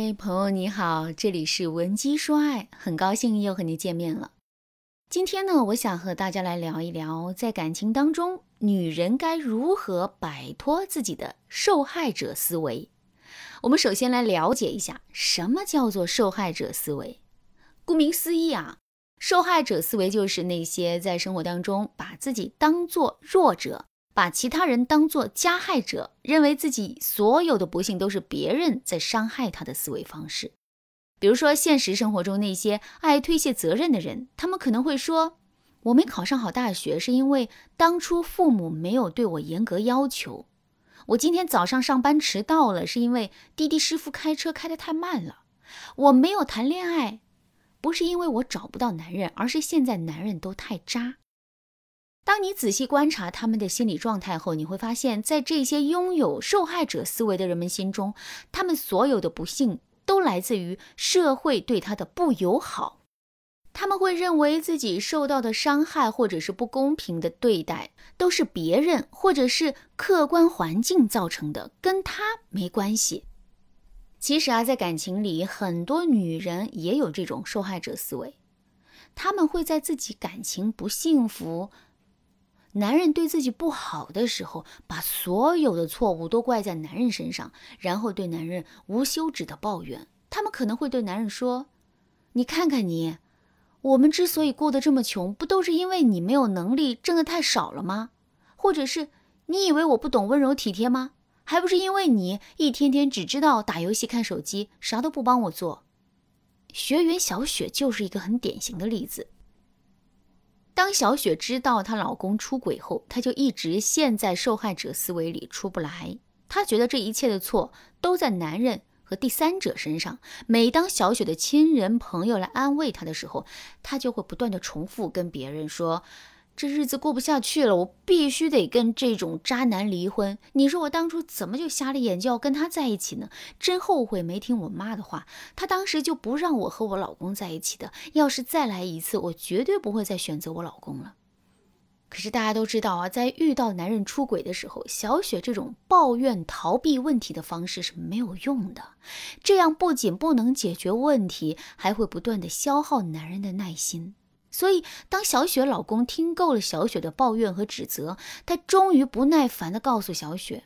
嗨，朋友你好，这里是文姬说爱，很高兴又和你见面了。今天呢，我想和大家来聊一聊，在感情当中，女人该如何摆脱自己的受害者思维。我们首先来了解一下，什么叫做受害者思维？顾名思义啊，受害者思维就是那些在生活当中把自己当做弱者。把其他人当做加害者，认为自己所有的不幸都是别人在伤害他的思维方式。比如说，现实生活中那些爱推卸责任的人，他们可能会说：“我没考上好大学，是因为当初父母没有对我严格要求；我今天早上上班迟到了，是因为滴滴师傅开车开得太慢了；我没有谈恋爱，不是因为我找不到男人，而是现在男人都太渣。”当你仔细观察他们的心理状态后，你会发现，在这些拥有受害者思维的人们心中，他们所有的不幸都来自于社会对他的不友好。他们会认为自己受到的伤害或者是不公平的对待，都是别人或者是客观环境造成的，跟他没关系。其实啊，在感情里，很多女人也有这种受害者思维，他们会在自己感情不幸福。男人对自己不好的时候，把所有的错误都怪在男人身上，然后对男人无休止的抱怨。他们可能会对男人说：“你看看你，我们之所以过得这么穷，不都是因为你没有能力，挣的太少了吗？或者是你以为我不懂温柔体贴吗？还不是因为你一天天只知道打游戏、看手机，啥都不帮我做。”学员小雪就是一个很典型的例子。当小雪知道她老公出轨后，她就一直陷在受害者思维里出不来。她觉得这一切的错都在男人和第三者身上。每当小雪的亲人朋友来安慰她的时候，她就会不断的重复跟别人说。这日子过不下去了，我必须得跟这种渣男离婚。你说我当初怎么就瞎了眼，就要跟他在一起呢？真后悔没听我妈的话，她当时就不让我和我老公在一起的。要是再来一次，我绝对不会再选择我老公了。可是大家都知道啊，在遇到男人出轨的时候，小雪这种抱怨逃避问题的方式是没有用的。这样不仅不能解决问题，还会不断的消耗男人的耐心。所以，当小雪老公听够了小雪的抱怨和指责，他终于不耐烦地告诉小雪：“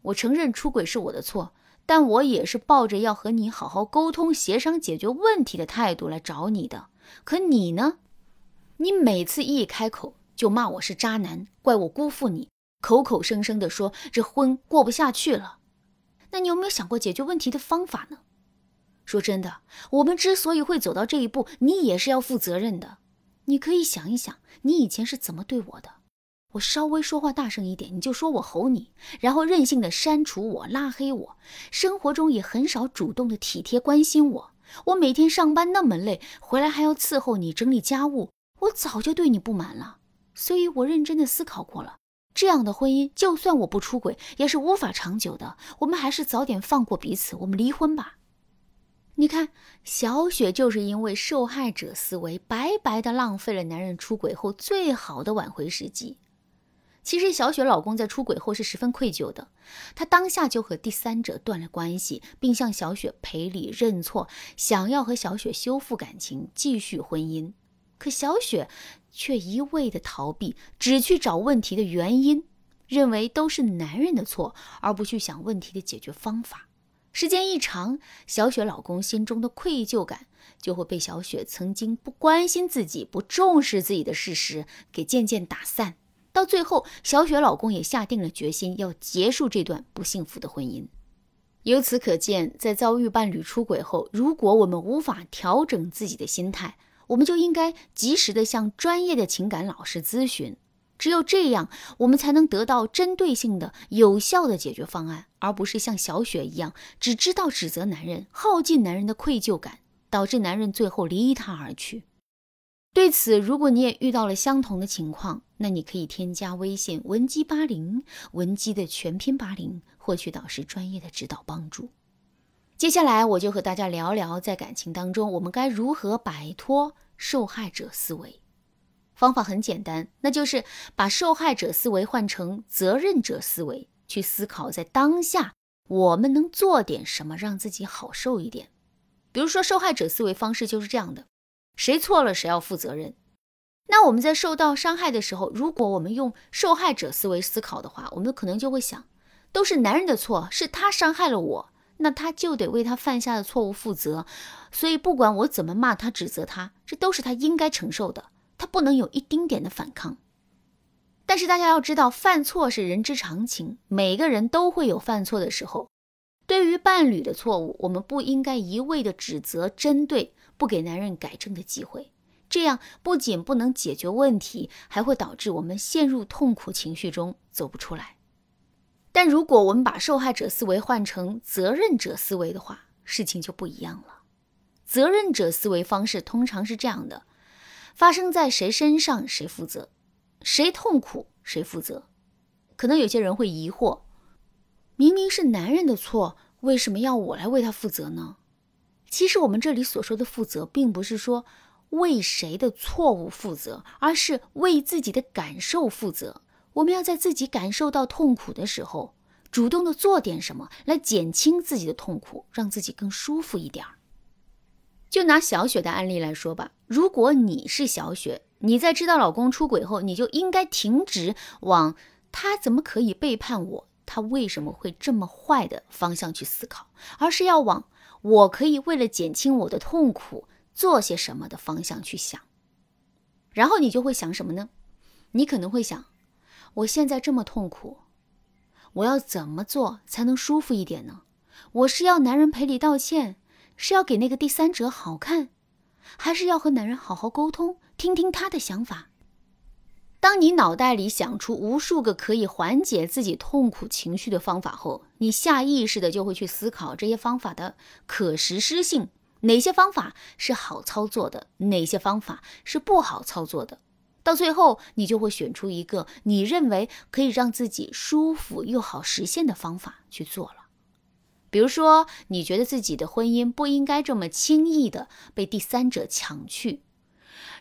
我承认出轨是我的错，但我也是抱着要和你好好沟通、协商解决问题的态度来找你的。可你呢？你每次一开口就骂我是渣男，怪我辜负你，口口声声地说这婚过不下去了。那你有没有想过解决问题的方法呢？说真的，我们之所以会走到这一步，你也是要负责任的。”你可以想一想，你以前是怎么对我的？我稍微说话大声一点，你就说我吼你，然后任性的删除我、拉黑我。生活中也很少主动的体贴关心我。我每天上班那么累，回来还要伺候你整理家务，我早就对你不满了。所以我认真的思考过了，这样的婚姻，就算我不出轨，也是无法长久的。我们还是早点放过彼此，我们离婚吧。你看，小雪就是因为受害者思维，白白的浪费了男人出轨后最好的挽回时机。其实，小雪老公在出轨后是十分愧疚的，他当下就和第三者断了关系，并向小雪赔礼认错，想要和小雪修复感情，继续婚姻。可小雪却一味的逃避，只去找问题的原因，认为都是男人的错，而不去想问题的解决方法。时间一长，小雪老公心中的愧疚感就会被小雪曾经不关心自己、不重视自己的事实给渐渐打散。到最后，小雪老公也下定了决心要结束这段不幸福的婚姻。由此可见，在遭遇伴侣出轨后，如果我们无法调整自己的心态，我们就应该及时的向专业的情感老师咨询。只有这样，我们才能得到针对性的、有效的解决方案，而不是像小雪一样，只知道指责男人，耗尽男人的愧疚感，导致男人最后离他而去。对此，如果你也遇到了相同的情况，那你可以添加微信文姬八零，文姬的全拼八零，获取导师专业的指导帮助。接下来，我就和大家聊聊，在感情当中，我们该如何摆脱受害者思维。方法很简单，那就是把受害者思维换成责任者思维，去思考在当下我们能做点什么让自己好受一点。比如说，受害者思维方式就是这样的：谁错了谁要负责任。那我们在受到伤害的时候，如果我们用受害者思维思考的话，我们可能就会想，都是男人的错，是他伤害了我，那他就得为他犯下的错误负责。所以不管我怎么骂他、指责他，这都是他应该承受的，他不能有一丁点的反抗。但是大家要知道，犯错是人之常情，每个人都会有犯错的时候。对于伴侣的错误，我们不应该一味的指责、针对，不给男人改正的机会。这样不仅不能解决问题，还会导致我们陷入痛苦情绪中走不出来。但如果我们把受害者思维换成责任者思维的话，事情就不一样了。责任者思维方式通常是这样的：发生在谁身上谁负责，谁痛苦谁负责。可能有些人会疑惑。明明是男人的错，为什么要我来为他负责呢？其实我们这里所说的负责，并不是说为谁的错误负责，而是为自己的感受负责。我们要在自己感受到痛苦的时候，主动的做点什么来减轻自己的痛苦，让自己更舒服一点儿。就拿小雪的案例来说吧，如果你是小雪，你在知道老公出轨后，你就应该停止往他怎么可以背叛我。他为什么会这么坏的方向去思考，而是要往我可以为了减轻我的痛苦做些什么的方向去想。然后你就会想什么呢？你可能会想，我现在这么痛苦，我要怎么做才能舒服一点呢？我是要男人赔礼道歉，是要给那个第三者好看，还是要和男人好好沟通，听听他的想法？当你脑袋里想出无数个可以缓解自己痛苦情绪的方法后，你下意识的就会去思考这些方法的可实施性，哪些方法是好操作的，哪些方法是不好操作的。到最后，你就会选出一个你认为可以让自己舒服又好实现的方法去做了。比如说，你觉得自己的婚姻不应该这么轻易的被第三者抢去。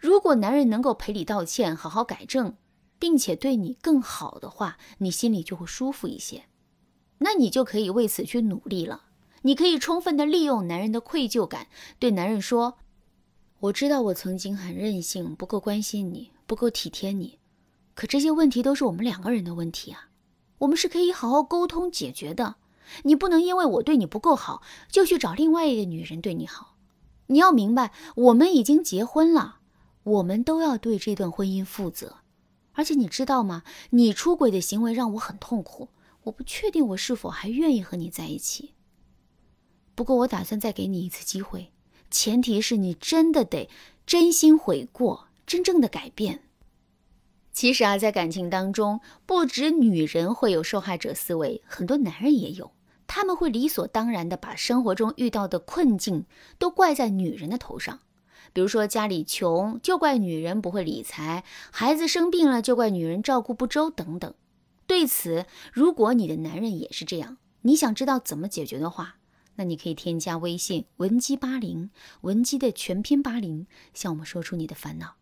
如果男人能够赔礼道歉，好好改正，并且对你更好的话，你心里就会舒服一些。那你就可以为此去努力了。你可以充分的利用男人的愧疚感，对男人说：“我知道我曾经很任性，不够关心你，不够体贴你。可这些问题都是我们两个人的问题啊，我们是可以好好沟通解决的。你不能因为我对你不够好，就去找另外一个女人对你好。你要明白，我们已经结婚了。”我们都要对这段婚姻负责，而且你知道吗？你出轨的行为让我很痛苦，我不确定我是否还愿意和你在一起。不过我打算再给你一次机会，前提是你真的得真心悔过，真正的改变。其实啊，在感情当中，不止女人会有受害者思维，很多男人也有，他们会理所当然的把生活中遇到的困境都怪在女人的头上。比如说家里穷，就怪女人不会理财；孩子生病了，就怪女人照顾不周等等。对此，如果你的男人也是这样，你想知道怎么解决的话，那你可以添加微信文姬八零，文姬的全拼八零，向我们说出你的烦恼。